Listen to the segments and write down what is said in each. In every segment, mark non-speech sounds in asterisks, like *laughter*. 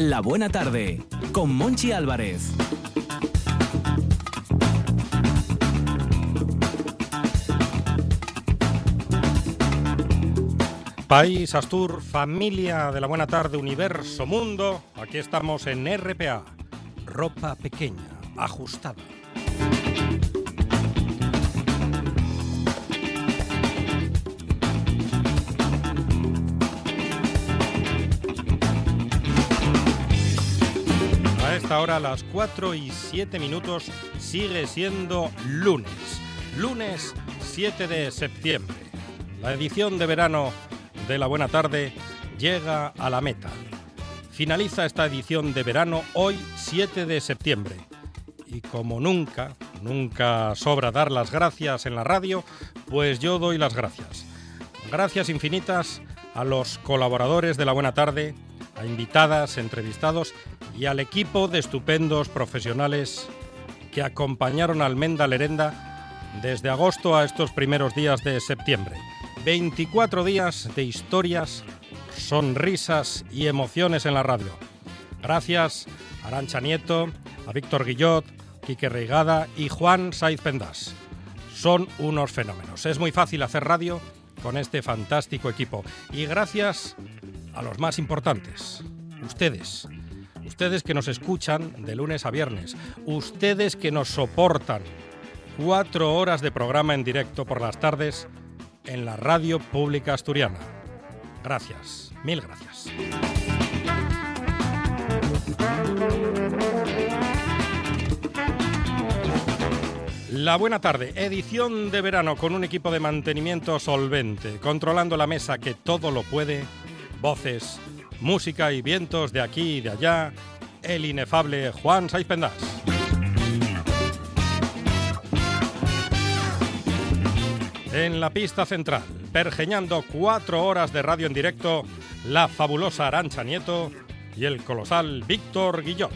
La Buena Tarde, con Monchi Álvarez. País, Astur, familia de la Buena Tarde, universo, mundo, aquí estamos en RPA. Ropa pequeña, ajustada. A esta hora, a las 4 y 7 minutos, sigue siendo lunes. Lunes 7 de septiembre. La edición de verano de la Buena Tarde llega a la meta. Finaliza esta edición de verano hoy 7 de septiembre. Y como nunca, nunca sobra dar las gracias en la radio, pues yo doy las gracias. Gracias infinitas a los colaboradores de la Buena Tarde, a invitadas, entrevistados y al equipo de estupendos profesionales que acompañaron a Almenda Lerenda desde agosto a estos primeros días de septiembre. 24 días de historias, sonrisas y emociones en la radio. Gracias a Arancha Nieto, a Víctor Guillot, Quique Reigada y Juan Saiz Pendas. Son unos fenómenos. Es muy fácil hacer radio con este fantástico equipo. Y gracias a los más importantes, ustedes. Ustedes que nos escuchan de lunes a viernes. Ustedes que nos soportan cuatro horas de programa en directo por las tardes en la radio pública asturiana. Gracias, mil gracias. La buena tarde, edición de verano con un equipo de mantenimiento solvente, controlando la mesa que todo lo puede, voces, música y vientos de aquí y de allá, el inefable Juan Saiz Pendas. En la pista central, pergeñando cuatro horas de radio en directo, la fabulosa Arancha Nieto y el colosal Víctor Guillot.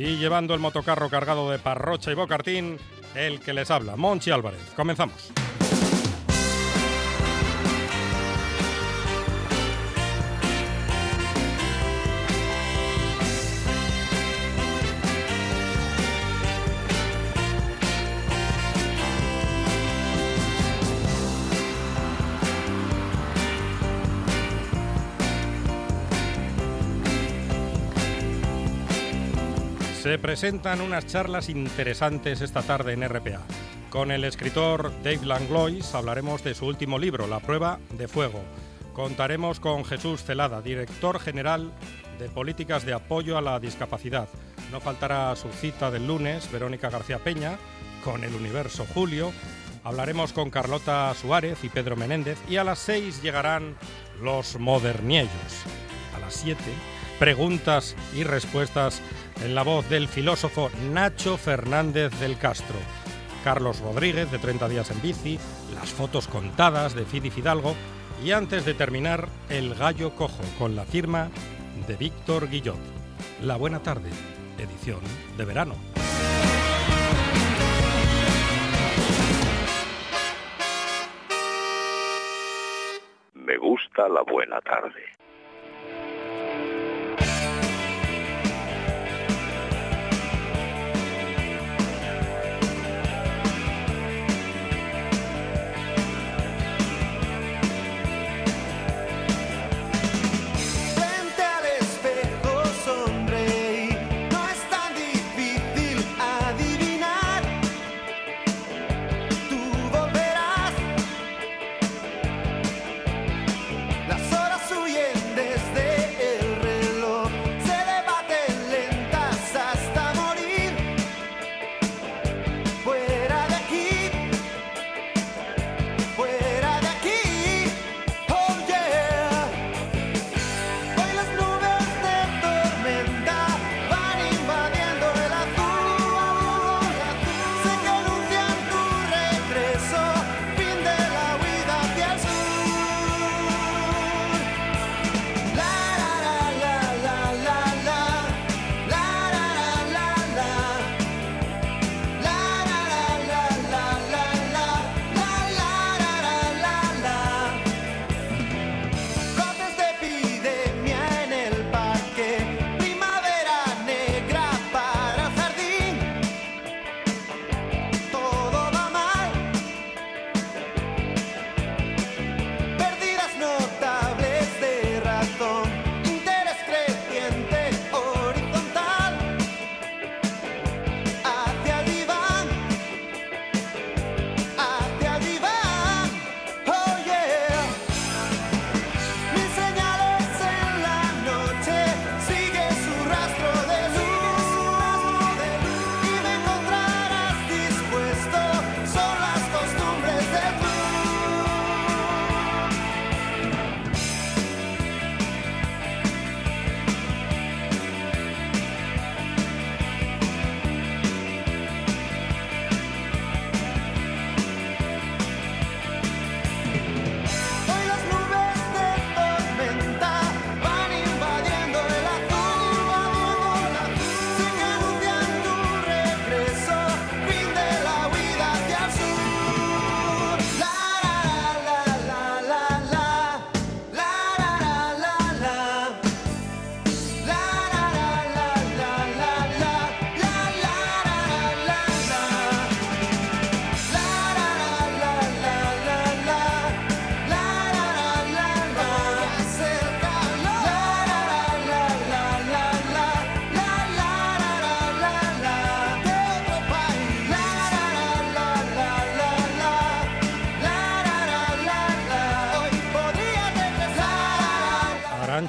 Y llevando el motocarro cargado de parrocha y bocartín, el que les habla, Monchi Álvarez. Comenzamos. Se presentan unas charlas interesantes esta tarde en RPA. Con el escritor Dave Langlois hablaremos de su último libro, La prueba de fuego. Contaremos con Jesús Celada, director general de Políticas de Apoyo a la Discapacidad. No faltará su cita del lunes, Verónica García Peña, con el Universo Julio. Hablaremos con Carlota Suárez y Pedro Menéndez y a las seis llegarán los moderniellos. A las siete, preguntas y respuestas en la voz del filósofo Nacho Fernández del Castro. Carlos Rodríguez, de 30 días en bici, las fotos contadas de Fidi Fidalgo y antes de terminar, El Gallo Cojo, con la firma de Víctor Guillot. La Buena Tarde, edición de verano. Me gusta la buena tarde.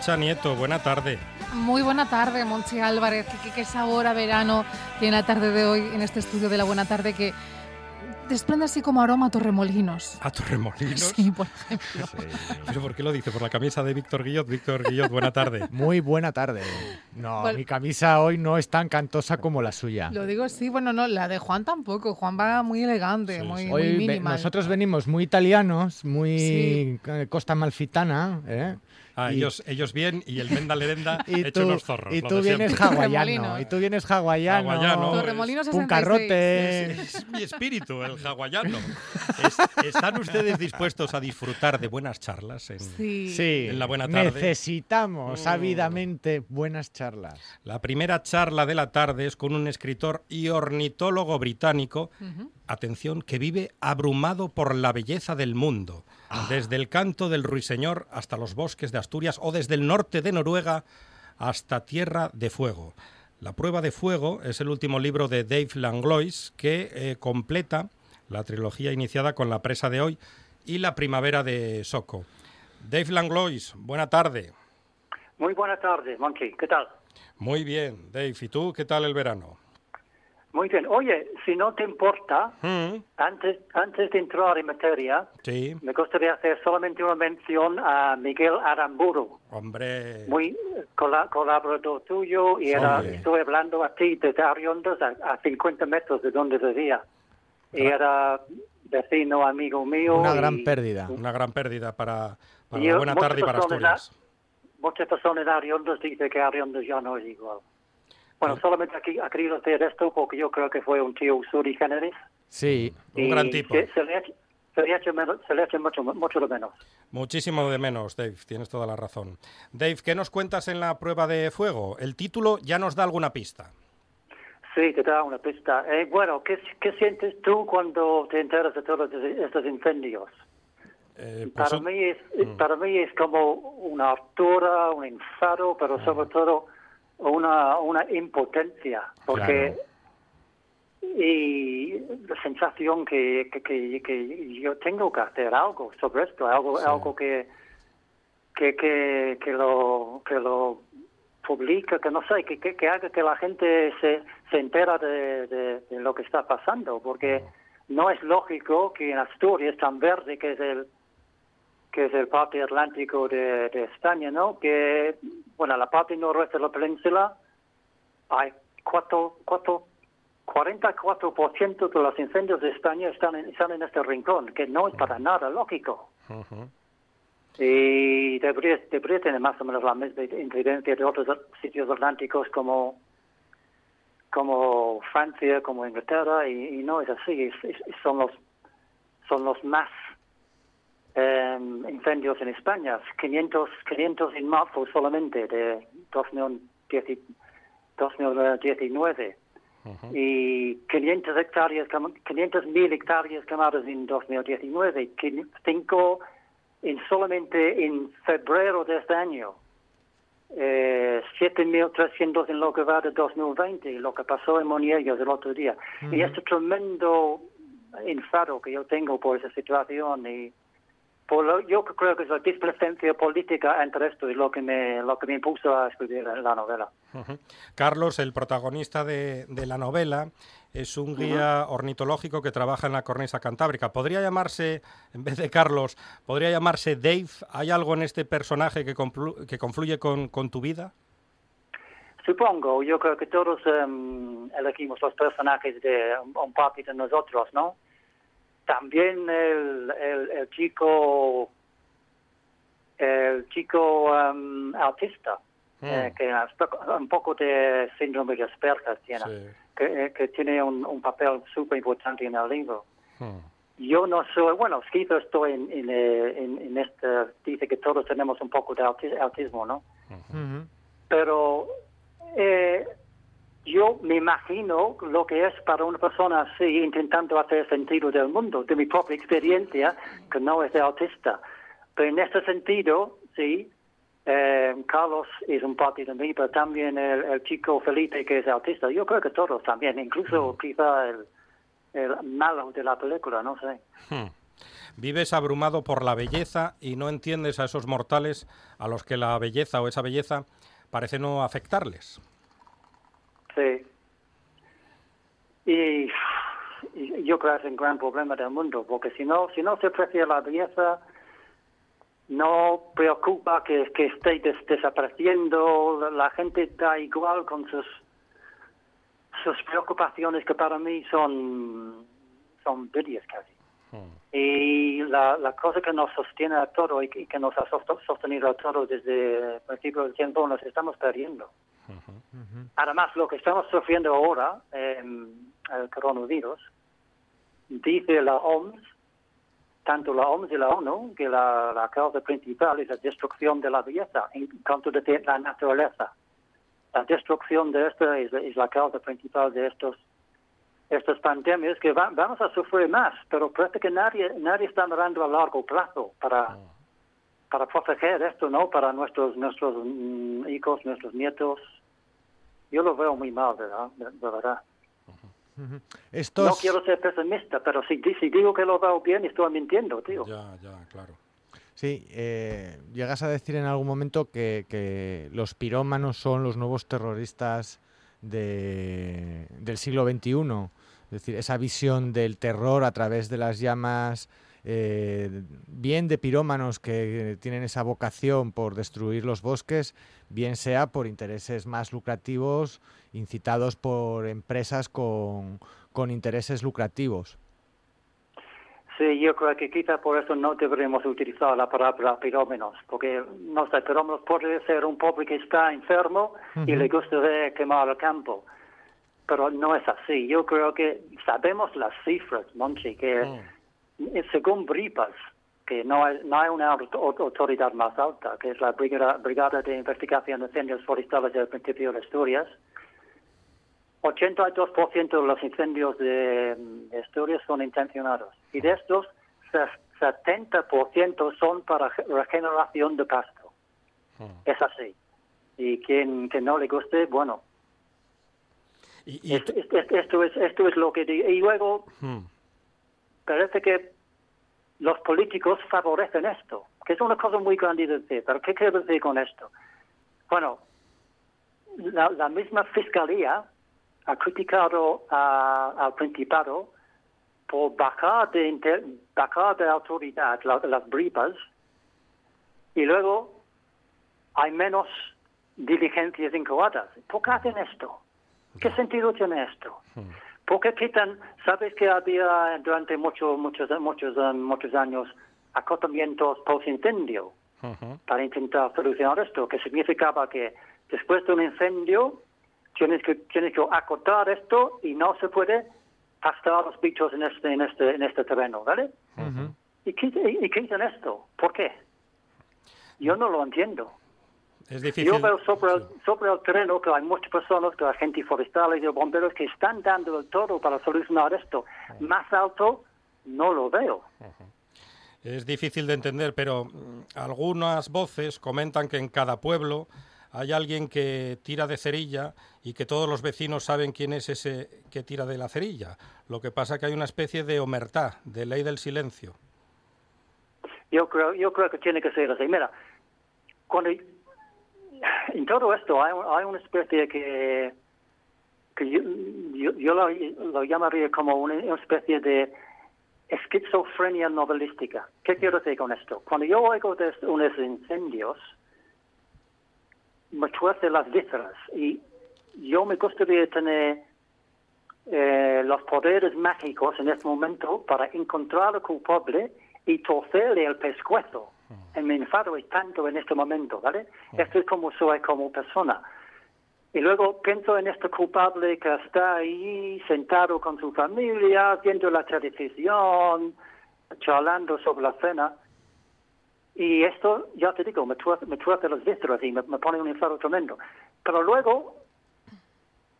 Arancha Nieto, buena tarde. Muy buena tarde, Monchi Álvarez. ¿Qué, qué sabor a verano tiene la tarde de hoy en este estudio de la buena tarde que desprende así como aroma a torremolinos. ¿A Torremolinos? Sí, por ejemplo. ¿Pero por qué lo dice? ¿Por la camisa de Víctor Guillot? Víctor Guillot, buena tarde. *laughs* Muy buena tarde. No, Bueno. mi camisa hoy no es tan cantosa como la suya. Lo digo sí, bueno, no, la de Juan tampoco. Juan va muy elegante, Sí, muy, sí. muy Hoy ve- minimal. nosotros venimos muy italianos, muy Sí. eh, costa malfitana, ¿eh? Ah, Y- ellos, ellos bien y el Menda Lerenda *laughs* y hecho tú, unos zorros. y tú vienes hawaiano, y tú vienes hawaiano, Hawaiano, Torremolinos 66. puncarrote. Es mi espíritu, el hawaiano. Es- ¿Están ustedes dispuestos a disfrutar de buenas charlas en Sí. Sí, En la buena tarde. necesitamos Mm. ávidamente buenas charlas. La primera charla de la tarde es con un escritor y ornitólogo británico, atención, que vive abrumado por la belleza del mundo, Ah. desde el canto del ruiseñor hasta los bosques de Asturias o desde el norte de Noruega hasta Tierra de Fuego. La prueba de fuego es el último libro de Dave Langlois que eh, completa la trilogía iniciada con La presa de hoy y La primavera de Soco. Dave Langlois, buena tarde. Muy buenas tardes, Monchi. ¿Qué tal? Muy bien, Dave. ¿Y tú qué tal el verano? Muy bien. Oye, si no te importa, Mm, antes, antes de entrar en materia, sí, me gustaría hacer solamente una mención a Miguel Aramburu, hombre. muy eh, cola- colaborador tuyo, y era, estoy hablando a ti desde Ariondas, a, a 50 metros de donde vivía. Y era vecino, amigo mío. Una y gran pérdida. Una gran pérdida para, para yo- buena tarde y para Asturias. Muchas personas de Ariondas dicen que Ariondas ya no es igual. Bueno, solamente aquí ha querido hacer esto porque yo creo que fue un tío suri generis. Sí, Un gran tipo. Se, se le se le echa menos- se le echa mucho, mucho de menos. Muchísimo de menos, Dave. Tienes toda la razón. Dave, ¿qué nos cuentas en la prueba de fuego? El título ya nos da alguna pista. Sí, te da una pista. Eh, bueno, ¿qué, ¿qué sientes tú cuando te enteras de todos estos incendios? Eh, pues Para mí, es, para mí es como una altura, un enfado, pero Ah. sobre todo una, una impotencia. Porque y la sensación que, que, que, que yo tengo que hacer algo sobre esto, algo, algo que, que, que, que lo que lo publica, que no sé, que, que, que haga que la gente se, se entera de, de- de lo que está pasando, porque no es lógico que en Asturias tan verde que es el que es el parte atlántico de, de España, ¿no? Que, bueno, la parte noroeste de la península hay cuatro, cuatro, 44% de los incendios de España están en, están en este rincón, que no es para nada lógico. Y debería, debería tener más o menos la misma incidencia de otros sitios atlánticos como como Francia, como Inglaterra, y, y no es así. Es- es- son los son los más em, incendios en España. 500, 500 en marzo solamente de 2010 2019 y 500 hectáreas, quem- 500 mil hectáreas quemadas en 2019, 5 en solamente en febrero de este año, eh, 7.300 en lo que va de 2020, lo que pasó en Moniellos el otro día. Y este tremendo enfado que yo tengo por esa situación y por lo- yo creo que es la displicencia política entre esto y lo que me lo que me impuso a escribir la novela. Ujú. Carlos, el protagonista de, de la novela, es un guía ornitológico que trabaja en la cornisa cantábrica. ¿Podría llamarse, en vez de Carlos, podría llamarse Dave? ¿Hay algo en este personaje que, conflu- que confluye con, con tu vida? Supongo, yo creo que todos em, elegimos los personajes de un, un de nosotros, ¿no? También el, el, el chico, el chico em, autista, eh, que un poco de síndrome de Asperger tiene, Sí. que, eh, que tiene un, un papel súper importante en el libro. Hmm. Yo no soy, bueno, quizá estoy en, en, eh, en, en este, dice que todos tenemos un poco de auti- autismo, ¿no? Ujú. pero eh, yo me imagino lo que es para una persona así intentando hacer sentido del mundo, de mi propia experiencia, que no es de autista. Pero en este sentido, sí, eh, Carlos es un parte de mí, pero también el, el chico Felipe que es autista. Yo creo que todos también, incluso quizá el, el malo de la película, no sé. Hmm. vives abrumado por la belleza y no entiendes a esos mortales a los que la belleza o esa belleza parece no afectarles. Sí. Y, yo creo que es un gran problema del mundo, porque si no, si no se aprecia la belleza, no preocupa que, esté des- desapareciendo, la- gente está igual con sus, sus preocupaciones que para mí son, son vídeos casi. Y la, la cosa que nos sostiene a todo y que, y que nos ha sost- sostenido a todo desde el principio del tiempo nos estamos perdiendo. Además, lo que estamos sufriendo ahora, eh, el coronavirus, dice la OMS, tanto la OMS y la ONU, que la, la causa principal es la destrucción de la belleza en cuanto de la naturaleza. La destrucción de esta es, es la causa principal de estos estas pandemias que va- vamos a sufrir más, pero parece que nadie nadie está mirando a largo plazo para para proteger esto, ¿no? Para nuestros nuestros mm, hijos, nuestros nietos. Yo lo veo muy mal, ¿verdad? De, de verdad. Estos, No quiero ser pesimista, pero si, di- si digo que lo veo bien, estoy mintiendo, tío. Ya, ya, claro. Sí, eh, llegas a decir en algún momento que, que los pirómanos son los nuevos terroristas de- del siglo XXI. Es decir, esa visión del terror a través de las llamas, eh, bien de pirómanos que tienen esa vocación por destruir los bosques, bien sea por intereses más lucrativos, incitados por empresas con, con intereses lucrativos. Sí, yo creo que quizá por eso no deberíamos utilizar la palabra pirómenos, porque no sé, pirómenos puede ser un pobre que está enfermo y le gustaría quemar el campo, pero no es así. Yo creo que sabemos las cifras, Monchi, que eh, según BRIPAS, que no hay, no hay una auto- autoridad más alta, que es la Brigada, Brigada de Investigación de Incendios Forestales del principio de Asturias, 82% de los incendios de, de Asturias son intencionados. Y de estos, se- 70% son para ge- regeneración de pasto. Es así. Y quien que no le guste, bueno, Y, y- esto, esto- esto es, esto es lo que digo. Y luego, Hmm. parece que los políticos favorecen esto, que es una cosa muy grande de decir. Pero ¿qué quiero decir con esto? Bueno, la, la misma fiscalía ha criticado a- al Principado por bajar de, inter- bajar de autoridad la- las bripas y luego hay menos diligencias incoadas. ¿Por qué hacen esto? ¿Qué sentido tiene esto? Porque quitan, sabes que había durante muchos muchos muchos muchos años acotamientos post incendio para intentar solucionar esto, que significaba que después de un incendio tienes que tienes que acotar esto y no se puede pastar a los bichos en este en este en este terreno, ¿vale? ¿Y qué, y, y qué dicen esto? ¿Por qué? Yo no lo entiendo. Es difícil. Yo veo sobre el, sobre el terreno que hay muchas personas, que agentes forestales y bomberos que están dando el todo para solucionar esto. Más alto no lo veo. Es difícil de entender, pero mm, algunas voces comentan que en cada pueblo hay alguien que tira de cerilla y que todos los vecinos saben quién es ese que tira de la cerilla. Lo que pasa que hay una especie de omertá, de ley del silencio. Yo creo, yo creo que tiene que ser así. Mira, cuando en todo esto hay, hay una especie que, yo, yo, yo lo, llamaría como una, una especie de esquizofrenia novelística. ¿Qué quiero decir con esto? Cuando yo oigo de unos incendios, me tuerce las vísceras y yo me gustaría tener eh, los poderes mágicos en este momento para encontrar al culpable y torcerle el pescuezo. Me enfado es tanto en este momento, ¿vale? Esto es como soy como persona. Y luego pienso en este culpable que está ahí sentado con su familia, viendo la televisión, charlando sobre la cena. Y esto, ya te digo, me tuerce, me tuerce y me, me pone un enfado tremendo. Pero luego,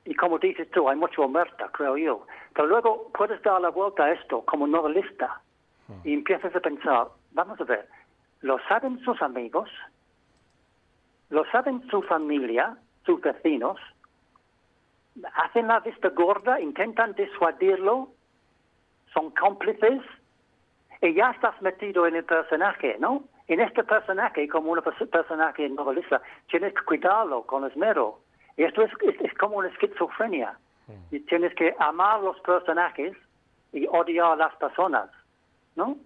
y como dices tú, hay mucho omerta, creo yo. Pero luego puedes dar la vuelta a esto como novelista y empiezas a pensar, vamos a ver, ¿lo saben sus amigos? ¿Lo saben su familia, sus vecinos? ¿Hacen la vista gorda? ¿Intentan disuadirlo? ¿Son cómplices? y ya estás metido en el personaje, ¿no? En este personaje, como un pers- personaje novelista, tienes que cuidarlo con esmero. Y esto es, es, es como una esquizofrenia. Y tienes que amar los personajes y odiar a las personas, ¿no?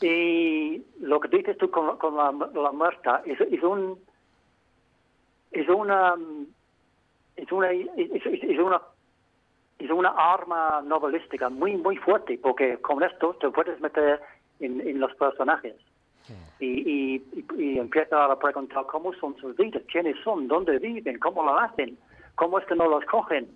Y lo que dices tú con, con la, la muerta es, es un es una es una es, una es una arma novelística muy muy fuerte porque con esto te puedes meter en, en los personajes. Y, y, y, y empieza a preguntar cómo son sus vidas, quiénes son, dónde viven, cómo lo hacen, cómo es que no los cogen,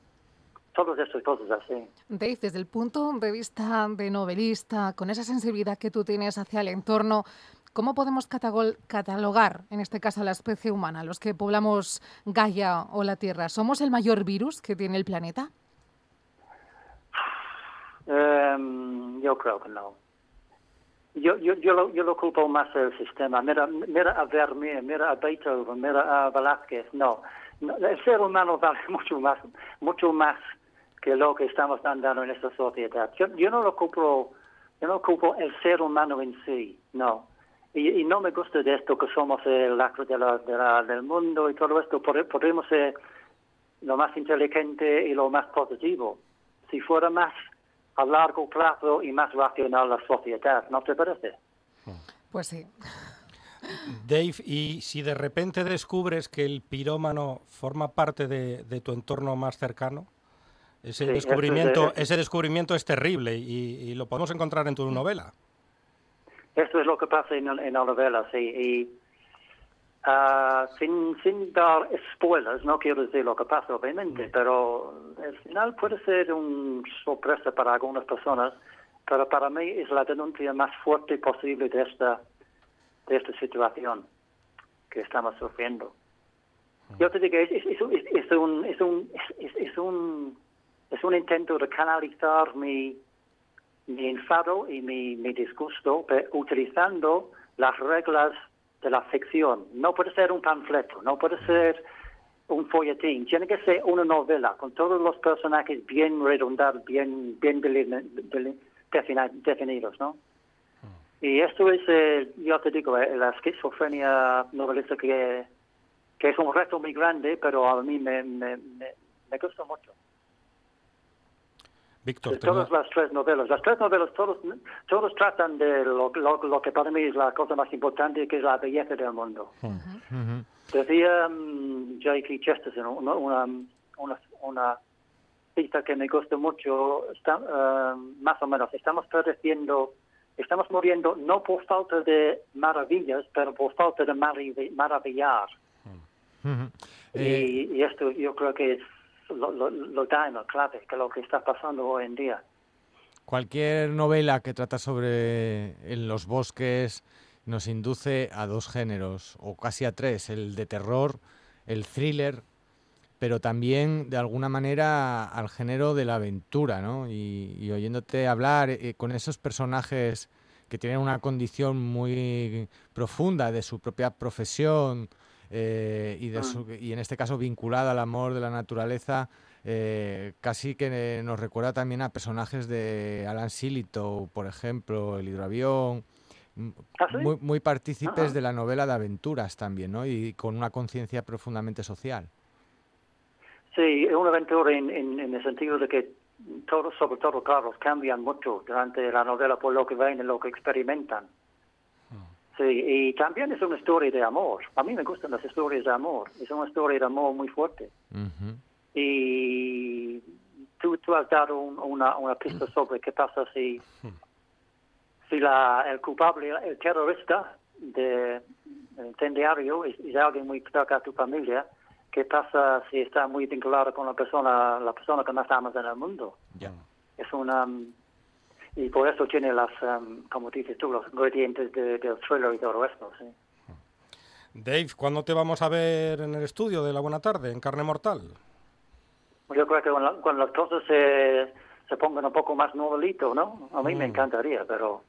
todas esas cosas así. Dave, desde el punto de vista de novelista, con esa sensibilidad que tú tienes hacia el entorno, ¿cómo podemos catalogar, en este caso, a la especie humana, los que poblamos Gaia o la Tierra? ¿Somos el mayor virus que tiene el planeta? Em, yo creo que no. Yo, yo, yo, lo, yo lo culpo más el sistema. Mira, mira a Vermeer, mira a Beethoven, mira a Velázquez. No. No, el ser humano vale *laughs* mucho más, mucho más que lo que estamos dando en esta sociedad. Yo, yo no lo culpo, yo no culpo el ser humano en sí, no. Y, y no me gusta de esto que somos el lacro de la, de la- del mundo y todo esto. Pod- Podemos ser lo más inteligente y lo más positivo. Si fuera más a largo plazo y más racional la sociedad, ¿no te parece? Pues sí. Dave, y si de repente descubres que el pirómano forma parte de, de tu entorno más cercano, ese Sí, descubrimiento, es- ese descubrimiento es terrible y, y lo podemos encontrar en tu novela. Esto es lo que pasa en, en la novela, sí. Y ah, sin, sin dar spoilers, no quiero decir lo que pasa, obviamente, pero al final puede ser una sorpresa para algunas personas, pero para mí es la denuncia más fuerte posible de esta, de esta situación que estamos sufriendo. Yo te digo, es, es- es un- es- es un, es, un, es, es- es un, es un intento de canalizar mi, mi enfado y mi, mi disgusto utilizando las reglas de la ficción. No puede ser un panfleto, no puede ser un folletín, tiene que ser una novela con todos los personajes bien redondados, bien, bien definidos, ¿no? Y esto es, eh, yo te digo, eh, la esquizofrenia novelista que, que es un reto muy grande, pero a mí me, me, me, me gusta mucho. Víctor, De todas las tres novelas. Las tres novelas todos, todos tratan de lo, lo, lo que para mí es la cosa más importante, que es la belleza del mundo. Decía um, J.K. Chesterton una, una, una, una cita que me gusta mucho, está, eh, más o menos, estamos pereciendo, estamos muriendo no por falta de maravillas, pero por falta de marav- maravillar. Eh, Y, y esto yo creo que es lo, lo, lo da en la clave, que lo que está pasando hoy en día. Cualquier novela que trata sobre en los bosques nos induce a dos géneros, o casi a tres, el de terror, el thriller, pero también de alguna manera al género de la aventura, ¿no? Y, y oyéndote hablar eh, con esos personajes que tienen una condición muy profunda de su propia profesión eh, y, de su- y en este caso vinculada al amor de la naturaleza, eh, casi que nos recuerda también a personajes de Alan Sillitoe, por ejemplo, el hidroavión, ¿Ah, sí? muy, muy partícipes Ajá. de la novela de aventuras también, ¿no? Y con una conciencia profundamente social. Sí, es una aventura en, en, en el sentido de que todos, sobre todo, claro, cambian mucho durante la novela por lo que ven y lo que experimentan. Sí, y también es una historia de amor. A mí me gustan las historias de amor. Es una historia de amor muy fuerte. Y tú, tú has dado un- una, una pista sobre qué pasa si, si la, el culpable, el terrorista de, incendiario es, es alguien muy cerca a tu familia. ¿Qué pasa si está muy vinculado con la persona, la persona que más amas en el mundo? Ya. Es una... Y por eso tiene las, mm, como dices tú, los ingredientes de- del thriller y todo esto, sí. Dave, ¿cuándo te vamos a ver en el estudio de La Buena Tarde, en Carne Mortal? Yo creo que cuando, cuando las cosas se, se pongan un poco más novelito, ¿no? A mí me Mm. encantaría, pero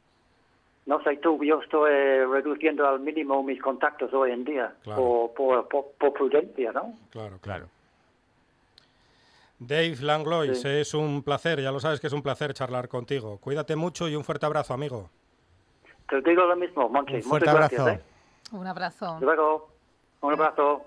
no sé tú, yo estoy reduciendo al mínimo mis contactos hoy en día Claro. por, por, por, por prudencia, ¿no? Claro, Claro. Dave Langlois, Sí. es un placer, ya lo sabes que es un placer charlar contigo. Cuídate mucho y un fuerte abrazo, amigo. Te digo lo mismo, Monchi. Un fuerte Muchas gracias. abrazo. ¿eh? Un abrazo. Hasta luego. Un abrazo.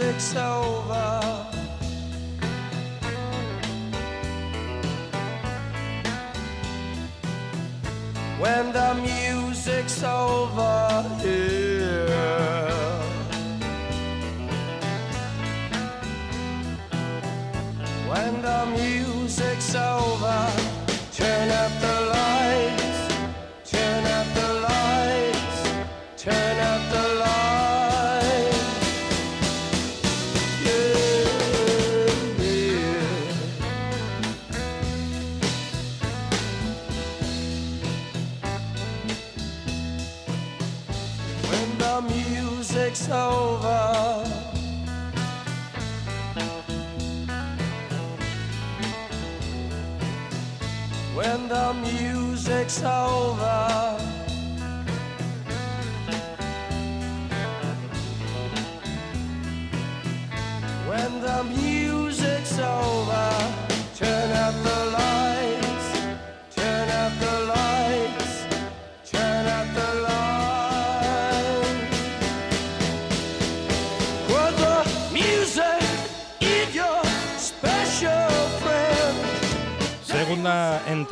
Music's over.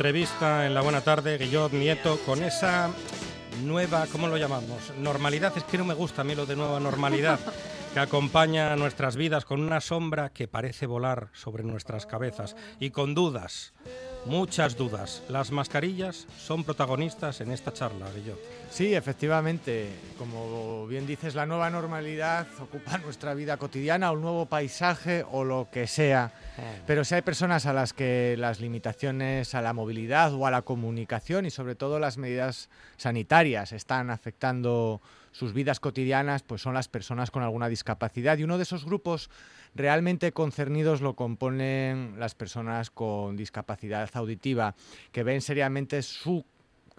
Entrevista en la Buena Tarde, Guillot Nieto, con esa nueva, ¿cómo lo llamamos? Normalidad, es que no me gusta a mí lo de nueva normalidad, *laughs* que acompaña a nuestras vidas con una sombra que parece volar sobre nuestras cabezas y con dudas, muchas dudas. Las mascarillas son protagonistas en esta charla, Guillot. Sí, efectivamente. Como bien dices, la nueva normalidad ocupa *laughs* nuestra vida cotidiana, un nuevo paisaje o lo que sea. Pero si hay personas a las que las limitaciones a la movilidad o a la comunicación y sobre todo las medidas sanitarias están afectando sus vidas cotidianas, pues son las personas con alguna discapacidad. Y uno de esos grupos realmente concernidos lo componen las personas con discapacidad auditiva, que ven seriamente su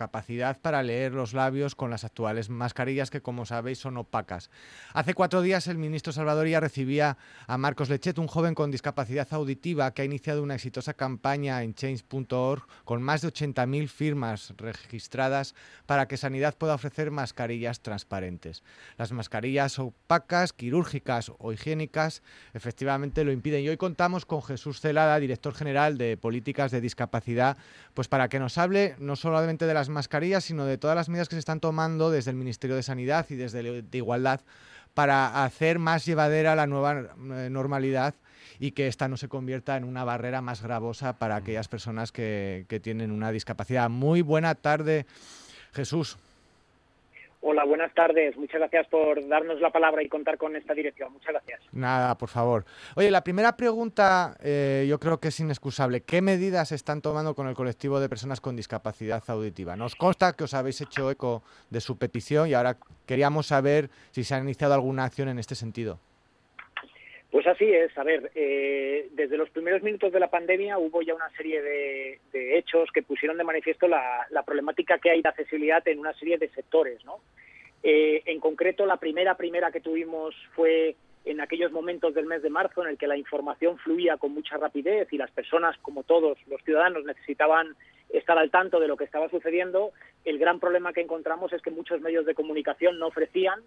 capacidad para leer los labios con las actuales mascarillas que, como sabéis, son opacas. Hace cuatro días el ministro Salvadoria recibía a Marcos Lechet, un joven con discapacidad auditiva que ha iniciado una exitosa campaña en change.org con más de 80.000 firmas registradas para que Sanidad pueda ofrecer mascarillas transparentes. Las mascarillas opacas, quirúrgicas o higiénicas efectivamente lo impiden. Y hoy contamos con Jesús Celada, director general de Políticas de Discapacidad, pues para que nos hable no solamente de las mascarillas, sino de todas las medidas que se están tomando desde el Ministerio de Sanidad y desde de Igualdad para hacer más llevadera la nueva eh, normalidad y que esta no se convierta en una barrera más gravosa para aquellas personas que, que tienen una discapacidad. Muy buena tarde, Jesús. Hola, buenas tardes. Muchas gracias por darnos la palabra y contar con esta dirección. Muchas gracias. Nada, por favor. Oye, la primera pregunta eh, yo creo que es inexcusable. ¿Qué medidas están tomando con el colectivo de personas con discapacidad auditiva? Nos consta que os habéis hecho eco de su petición y ahora queríamos saber si se ha iniciado alguna acción en este sentido. Pues así es. A ver, eh, desde los primeros minutos de la pandemia hubo ya una serie de, de hechos que pusieron de manifiesto la, problemática que hay de accesibilidad en una serie de sectores, ¿no? Eh, en concreto, la primera primera que tuvimos fue en aquellos momentos del mes de marzo en el que la información fluía con mucha rapidez y las personas, como todos los ciudadanos, necesitaban estar al tanto de lo que estaba sucediendo. El gran problema que encontramos es que muchos medios de comunicación no ofrecían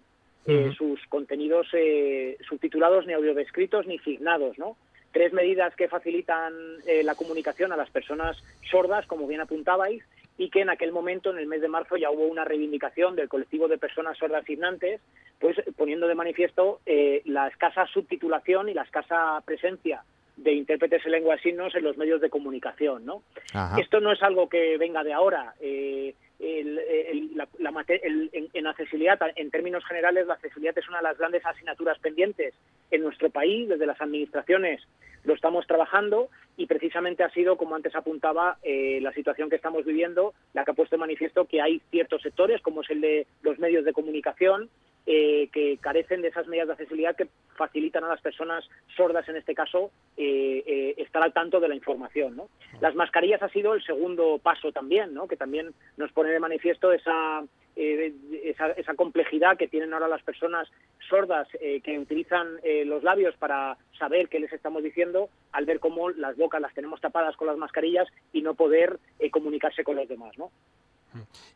eh, sus contenidos eh, subtitulados ni audiodescritos ni signados, ¿no? Tres medidas que facilitan eh, la comunicación a las personas sordas, como bien apuntabais, y que en aquel momento, en el mes de marzo, ya hubo una reivindicación del colectivo de personas sordas signantes, pues poniendo de manifiesto eh, la escasa subtitulación y la escasa presencia de intérpretes en lengua de signos en los medios de comunicación, ¿no? Ajá. Esto no es algo que venga de ahora. eh, el- la- el- en, en accesibilidad, en términos generales, la accesibilidad es una de las grandes asignaturas pendientes en nuestro país, desde las administraciones lo estamos trabajando y precisamente ha sido, como antes apuntaba, eh, la situación que estamos viviendo la que ha puesto de manifiesto que hay ciertos sectores, como es el de los medios de comunicación, eh, que carecen de esas medidas de accesibilidad que facilitan a las personas sordas, en este caso, eh, eh, estar al tanto de la información. Las mascarillas ha sido el segundo paso también, ¿no? que también nos pone de manifiesto esa, eh, esa, complejidad que tienen ahora las personas sordas que utilizan los labios para saber qué les estamos diciendo, al ver cómo las bocas las tenemos tapadas con las mascarillas y no poder comunicarse con los demás. ¿no?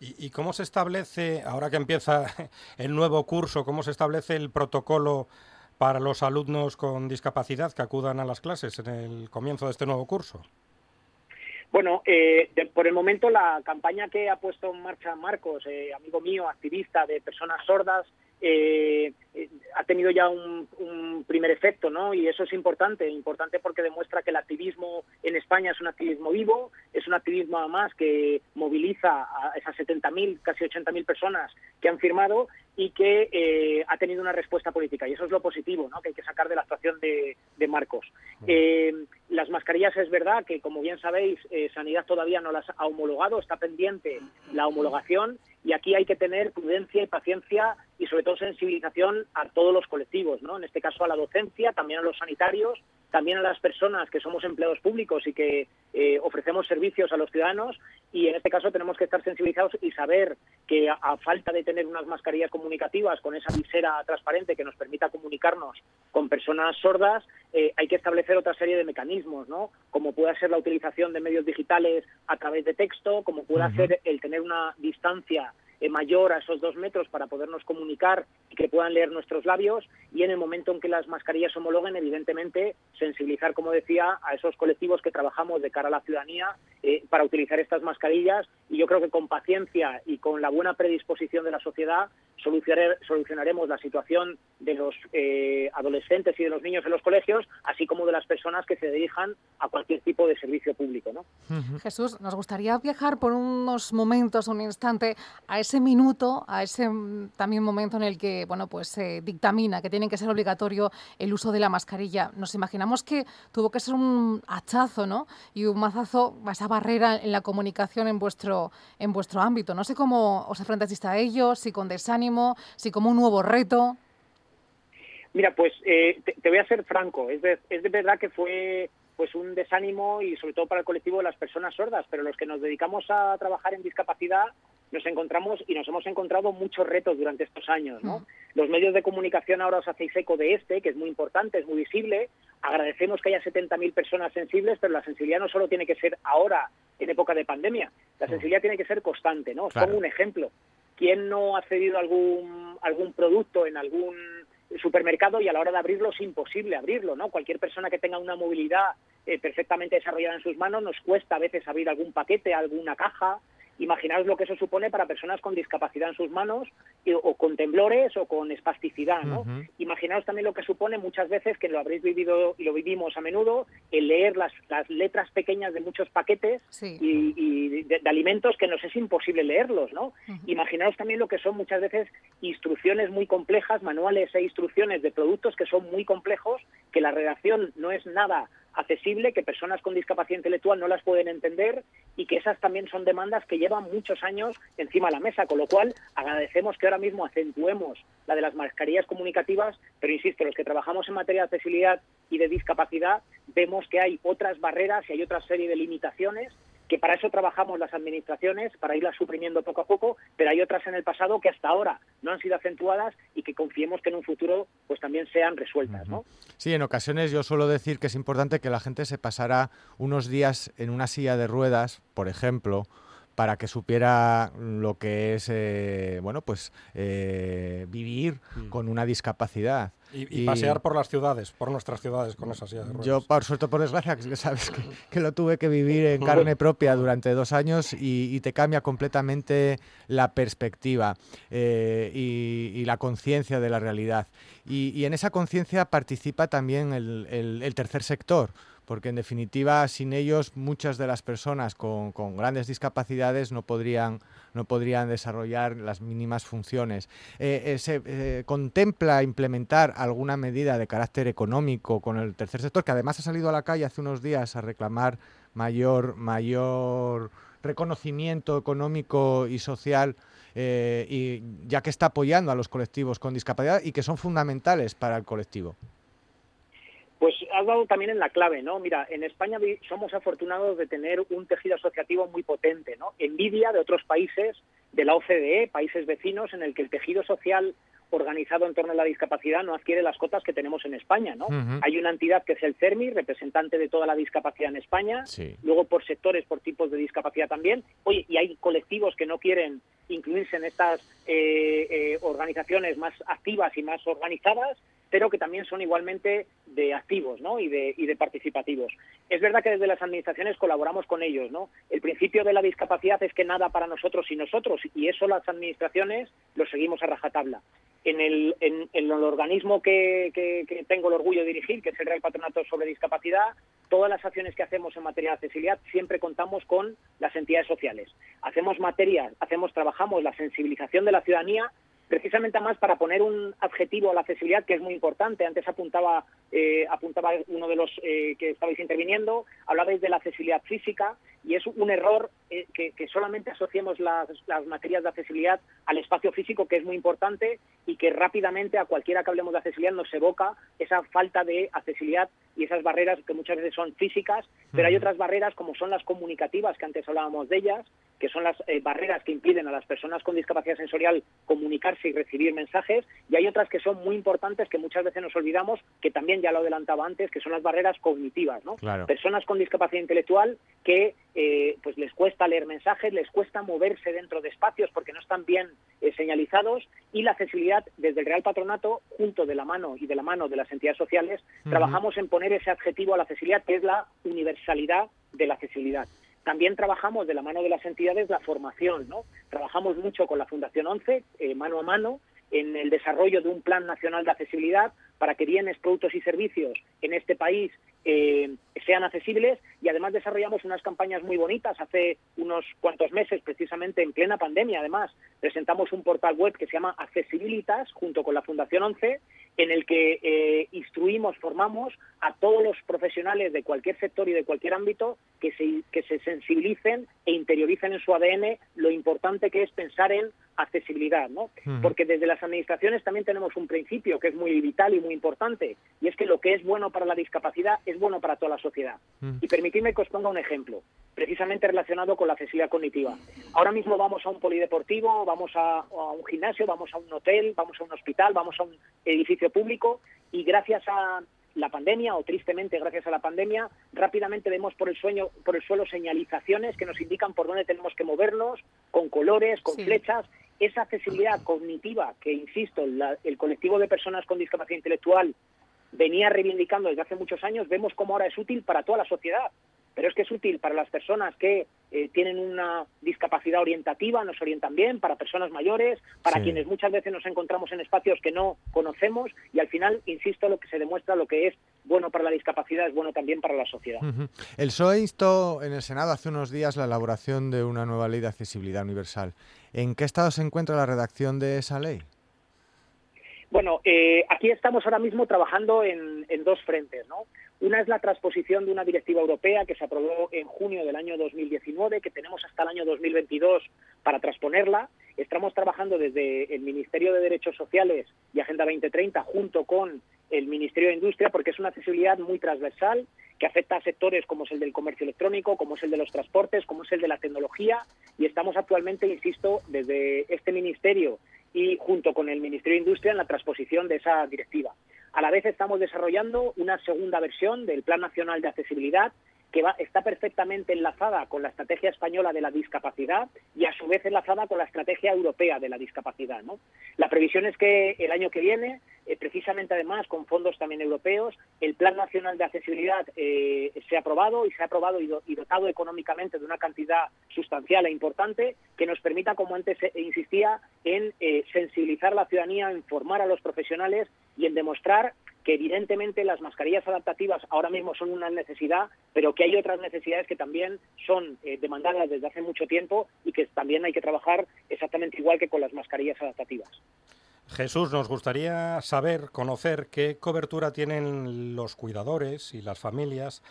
¿Y, cómo se establece, ahora que empieza *laughs* el nuevo curso, cómo se establece el protocolo para los alumnos con discapacidad que acudan a las clases en el comienzo de este nuevo curso? Bueno, eh, de- por el momento la campaña que ha puesto en marcha Marcos, eh, amigo mío, activista de personas sordas, eh, eh, ha tenido ya un, un primer efecto, ¿no? Y eso es importante, importante porque demuestra que el activismo en España es un activismo vivo, es un activismo además que moviliza a esas 70.000, casi 80.000 personas que han firmado y que eh, ha tenido una respuesta política. Y eso es lo positivo, ¿no? Que hay que sacar de la actuación de, de Marcos. Eh, las mascarillas es verdad que, como bien sabéis, Sanidad todavía no las ha homologado, está pendiente la homologación y aquí hay que tener prudencia y paciencia y sobre todo sensibilización a todos los colectivos, ¿no? En este caso a la docencia, también a los sanitarios, también a las personas que somos empleados públicos y que eh, ofrecemos servicios a los ciudadanos y en este caso tenemos que estar sensibilizados y saber que a, a falta de tener unas mascarillas comunicativas con esa visera transparente que nos permita comunicarnos con personas sordas, eh, hay que establecer otra serie de mecanismos, ¿no? Como pueda ser la utilización de medios digitales a través de texto, como pueda ser el tener una distancia eh, mayor a esos dos metros para podernos comunicar y que puedan leer nuestros labios y en el momento en que las mascarillas homologuen, evidentemente, sensibilizar, como decía, a esos colectivos que trabajamos de cara a la ciudadanía eh, para utilizar estas mascarillas y yo creo que con paciencia y con la buena predisposición de la sociedad solucionare- solucionaremos la situación de los eh, adolescentes y de los niños en los colegios, así como de las personas que se dirijan a cualquier tipo de servicio público. ¿no? Jesús, nos gustaría viajar por unos momentos, un instante, a ese minuto, a ese mm, también momento en el que, bueno, pues se dictamina que tiene que ser obligatorio el uso de la mascarilla. Nos imaginamos que tuvo que ser un hachazo, ¿no? Y un mazazo, esa barrera en la comunicación en vuestro, en vuestro ámbito. No sé cómo os enfrentasteis a ello, si con desánimo, si como un nuevo reto. Mira, pues eh, te, te voy a ser franco, es de, es de verdad que fue pues un desánimo y sobre todo para el colectivo de las personas sordas, pero los que nos dedicamos a trabajar en discapacidad nos encontramos y nos hemos encontrado muchos retos durante estos años, ¿no? Mm. Los medios de comunicación ahora os hacéis eco de este, que es muy importante, es muy visible. Agradecemos que haya 70.000 personas sensibles, pero la sensibilidad no solo tiene que ser ahora, en época de pandemia. La sensibilidad tiene que ser constante, ¿no? Os Claro. pongo un ejemplo. ¿Quién no ha cedido algún, algún producto en algún supermercado y a la hora de abrirlo es imposible abrirlo, ¿no? Cualquier persona que tenga una movilidad eh, perfectamente desarrollada en sus manos nos cuesta a veces abrir algún paquete, alguna caja. Imaginaos lo que eso supone para personas con discapacidad en sus manos y- o con temblores o con espasticidad, ¿no? Imaginaos también lo que supone muchas veces, que lo habréis vivido y lo vivimos a menudo, el leer las, las letras pequeñas de muchos paquetes Sí. y, y de, de alimentos que nos es imposible leerlos, ¿no? Imaginaos también lo que son muchas veces instrucciones muy complejas, manuales e instrucciones de productos que son muy complejos, que la redacción no es nada accesible, que personas con discapacidad intelectual no las pueden entender y que esas también son demandas que llevan muchos años encima de la mesa, con lo cual agradecemos que ahora mismo acentuemos la de las mascarillas comunicativas, pero insisto, los que trabajamos en materia de accesibilidad y de discapacidad vemos que hay otras barreras y hay otra serie de limitaciones que para eso trabajamos las administraciones, para irlas suprimiendo poco a poco, pero hay otras en el pasado que hasta ahora no han sido acentuadas y que confiemos que en un futuro pues también sean resueltas, ¿no? Sí, en ocasiones yo suelo decir que es importante que la gente se pasara unos días en una silla de ruedas, por ejemplo, para que supiera lo que es, eh, bueno, pues eh, vivir Mm. con una discapacidad. Y, y pasear por las ciudades, por nuestras ciudades con esa silla de ruedas. Yo, por suerte, por desgracia, que sabes que, que lo tuve que vivir en carne propia durante dos años y, y te cambia completamente la perspectiva eh, y, y la conciencia de la realidad. Y, y en esa conciencia participa también el, el- el tercer sector, porque en definitiva, sin ellos, muchas de las personas con, grandes discapacidades no podrían, no podrían desarrollar las mínimas funciones. Eh, eh, ¿Se eh, contempla implementar alguna medida de carácter económico con el tercer sector, que además ha salido a la calle hace unos días a reclamar mayor, mayor reconocimiento económico y social, y ya que está apoyando a los colectivos con discapacidad y que son fundamentales para el colectivo? Pues has dado también en la clave, ¿no? Mira, en España somos afortunados de tener un tejido asociativo muy potente, ¿no? Envidia de otros países de la OCDE, países vecinos, en el que el tejido social organizado en torno a la discapacidad no adquiere las cotas que tenemos en España, ¿no? Hay una entidad que es el CERMI, representante de toda la discapacidad en España, Sí. luego por sectores, por tipos de discapacidad también. Oye, y hay colectivos que no quieren incluirse en estas eh, eh, organizaciones más activas y más organizadas, pero que también son igualmente de activos ¿no? y, de, y de participativos. Es verdad que desde las administraciones colaboramos con ellos. ¿no? El principio de la discapacidad es que nada para nosotros y nosotros, y eso las administraciones lo seguimos a rajatabla. En el, en, el organismo que tengo el orgullo de dirigir, que es el Real Patronato sobre Discapacidad, todas las acciones que hacemos en materia de accesibilidad siempre contamos con las entidades sociales. Hacemos materias, hacemos, trabajamos la sensibilización de la ciudadanía precisamente más para poner un adjetivo a la accesibilidad que es muy importante. Antes apuntaba, eh, apuntaba uno de los eh, que estabais interviniendo, hablabais de la accesibilidad física y es un error eh, que, que solamente asociemos las, las materias de accesibilidad al espacio físico, que es muy importante y que rápidamente a cualquiera que hablemos de accesibilidad nos evoca esa falta de accesibilidad y esas barreras que muchas veces son físicas, pero hay otras barreras como son las comunicativas, que antes hablábamos de ellas, que son las eh, barreras que impiden a las personas con discapacidad sensorial comunicarse y recibir mensajes, y hay otras que son muy importantes que muchas veces nos olvidamos, que también ya lo adelantaba antes, que son las barreras cognitivas, ¿no? Claro. Personas con discapacidad intelectual que eh, pues les cuesta leer mensajes, les cuesta moverse dentro de espacios porque no están bien eh, señalizados y la accesibilidad desde el Real Patronato, junto de la mano y de la mano de las entidades sociales, trabajamos en poner ese adjetivo a la accesibilidad que es la universalidad de la accesibilidad. También trabajamos de la mano de las entidades la formación, ¿no? Trabajamos mucho con la Fundación 11, eh, mano a mano, en el desarrollo de un plan nacional de accesibilidad para que bienes, productos y servicios en este país eh, sean accesibles y además desarrollamos unas campañas muy bonitas. Hace unos cuantos meses, precisamente en plena pandemia, además, presentamos un portal web que se llama Accesibilitas junto con la Fundación 11 en el que eh, instruimos, formamos a todos los profesionales de cualquier sector y de cualquier ámbito que se, que se sensibilicen e interioricen en su ADN lo importante que es pensar en accesibilidad, ¿no? Porque desde las administraciones también tenemos un principio que es muy vital y muy importante, y es que lo que es bueno para la discapacidad es bueno para toda la sociedad. Mm. Y permitidme que os ponga un ejemplo, precisamente relacionado con la accesibilidad cognitiva. Ahora mismo vamos a un polideportivo, vamos a, a un gimnasio, vamos a un hotel, vamos a un hospital, vamos a un edificio público, y gracias a la pandemia, o tristemente gracias a la pandemia, rápidamente vemos por el, sueño, por el suelo señalizaciones que nos indican por dónde tenemos que movernos, con colores, con Sí. flechas. Esa accesibilidad cognitiva que, insisto, la- el colectivo de personas con discapacidad intelectual venía reivindicando desde hace muchos años, vemos cómo ahora es útil para toda la sociedad. Pero es que es útil para las personas que eh, tienen una discapacidad orientativa, nos orientan bien, para personas mayores, para Sí. quienes muchas veces nos encontramos en espacios que no conocemos y al final, insisto, lo que se demuestra, lo que es bueno para la discapacidad es bueno también para la sociedad. Ujú. El PSOE instó en el Senado hace unos días la elaboración de una nueva ley de accesibilidad universal. ¿En qué estado se encuentra la redacción de esa ley? Bueno, eh, aquí estamos ahora mismo trabajando en, en dos frentes, ¿no? Una es la transposición de una directiva europea que se aprobó en junio del año 2019, que tenemos hasta el año 2022 para transponerla. Estamos trabajando desde el Ministerio de Derechos Sociales y Agenda 2030 junto con el Ministerio de Industria porque es una accesibilidad muy transversal que afecta a sectores como es el del comercio electrónico, como es el de los transportes, como es el de la tecnología y estamos actualmente, insisto, desde este ministerio y junto con el Ministerio de Industria en la transposición de esa directiva. A la vez estamos desarrollando una segunda versión del Plan Nacional de Accesibilidad que va, está perfectamente enlazada con la estrategia española de la discapacidad y a su vez enlazada con la estrategia europea de la discapacidad. ¿no? La previsión es que el año que viene, eh, precisamente además con fondos también europeos, el Plan Nacional de Accesibilidad eh, sea aprobado y se ha aprobado y, do- y dotado económicamente de una cantidad sustancial e importante que nos permita, como antes insistía, en eh, sensibilizar a la ciudadanía, en formar a los profesionales y en demostrar que evidentemente las mascarillas adaptativas ahora mismo son una necesidad, pero que hay otras necesidades que también son demandadas desde hace mucho tiempo y que también hay que trabajar exactamente igual que con las mascarillas adaptativas. Jesús, nos gustaría saber, conocer qué cobertura tienen los cuidadores y las familias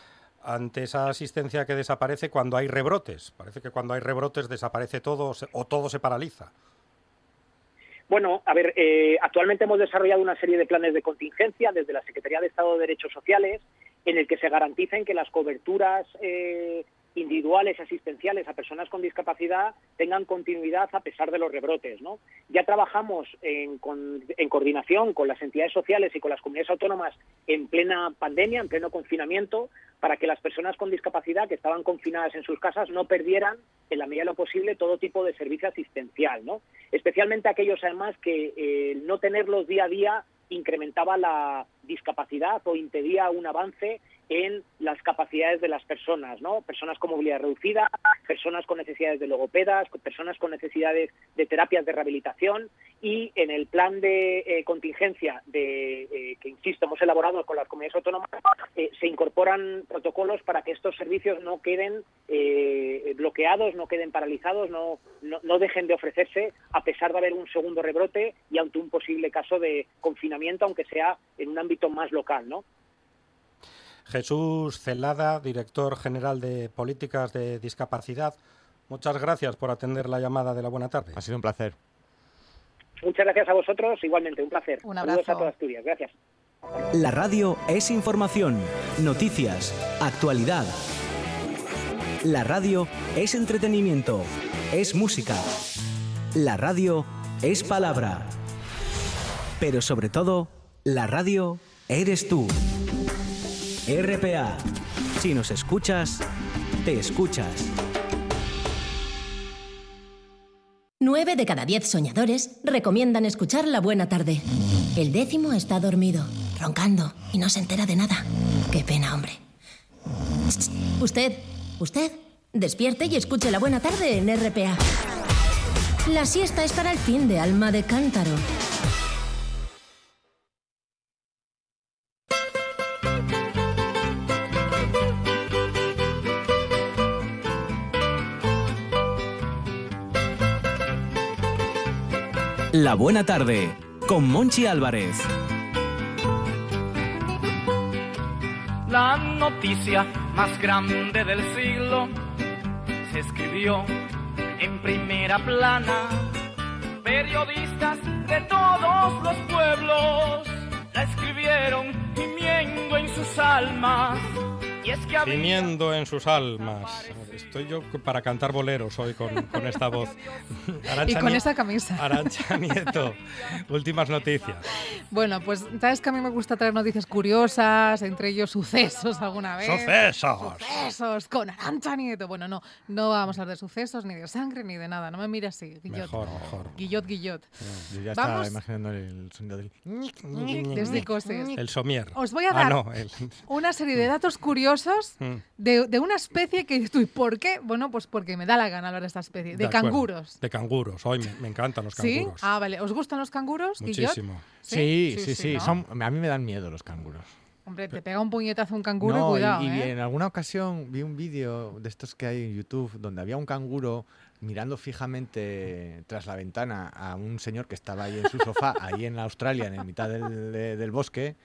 ante esa asistencia que desaparece cuando hay rebrotes. Parece que cuando hay rebrotes desaparece todo o todo se paraliza. Bueno, a ver, eh, actualmente hemos desarrollado una serie de planes de contingencia desde la Secretaría de Estado de Derechos Sociales en el que se garanticen que las coberturas eh, individuales asistenciales a personas con discapacidad tengan continuidad a pesar de los rebrotes. ¿no? Ya trabajamos en, con- en coordinación con las entidades sociales y con las comunidades autónomas en plena pandemia, en pleno confinamiento, para que las personas con discapacidad que estaban confinadas en sus casas no perdieran, en la medida de lo posible, todo tipo de servicio asistencial. ¿no? Especialmente aquellos, además, que eh, no tenerlos día a día incrementaba la discapacidad o impedía un avance en las capacidades de las personas, ¿no? Personas con movilidad reducida, personas con necesidades de logopedas, personas con necesidades de terapias de rehabilitación y en el plan de eh, contingencia de eh, que insisto hemos elaborado con las comunidades autónomas eh, se incorporan protocolos para que estos servicios no queden bloqueados, no queden paralizados, no, no, no dejen de ofrecerse a pesar de haber un segundo rebrote y ante un posible caso de confinamiento, aunque sea en un ámbito más local, ¿no? Jesús Celada, director general de Políticas de Discapacidad, muchas gracias por atender la llamada de la buena tarde. Ha sido un placer. Muchas gracias a vosotros, igualmente, un placer. Un Saludos abrazo. a toda Asturias, gracias. La radio es información, noticias, actualidad. La radio es entretenimiento, es música. La radio es palabra. Pero sobre todo, la radio eres tú. RPA. Si nos escuchas, te escuchas. Nueve de cada diez soñadores recomiendan escuchar La Buena Tarde. El décimo está dormido, roncando, y no se entera de nada. Qué pena, hombre. Usted, usted, despierte y escuche La Buena Tarde en RPA. La siesta es para el fin de alma de cántaro. La buena tarde con Monchi Álvarez. La noticia más grande del siglo se escribió en primera plana. Periodistas de todos los pueblos la escribieron gimiendo en sus almas. Y Gimiendo en sus almas. Estoy yo para cantar boleros hoy con, con esta *laughs* voz. Y Arantxa con Nie- esa camisa. Arancha *laughs* Nieto, últimas noticias. Bueno, pues sabes que a mí me gusta traer noticias curiosas, entre ellos sucesos alguna vez. ¡Sucesos! Sucesos con Arancha Nieto. Bueno, no, no vamos a hablar de sucesos, ni de sangre, ni de nada. No me mires así, Guillot. Mejor, mejor. Guillot, Guillot. Yo ya estaba Vamos. imaginando el sonido del... Desde cosas. El somier. Os voy a Ah, dar no, el... una serie de datos curiosos Mm. de, de una especie que dices tú, ¿y por qué? Bueno, pues porque me da la gana hablar de esta especie, de, canguros. De canguros. Hoy me, me encantan los ¿Sí? canguros. Ah, vale. ¿Os gustan los canguros? Muchísimo. Sí, sí, sí. ¿no? son- a mí me dan miedo los canguros. Hombre, te pega un puñetazo un canguro No, y cuidado, y, y ¿eh? en alguna ocasión vi un vídeo de estos que hay en YouTube donde había un canguro mirando fijamente tras la ventana a un señor que estaba ahí en su sofá, *laughs* ahí en Australia, en mitad del, de- del bosque,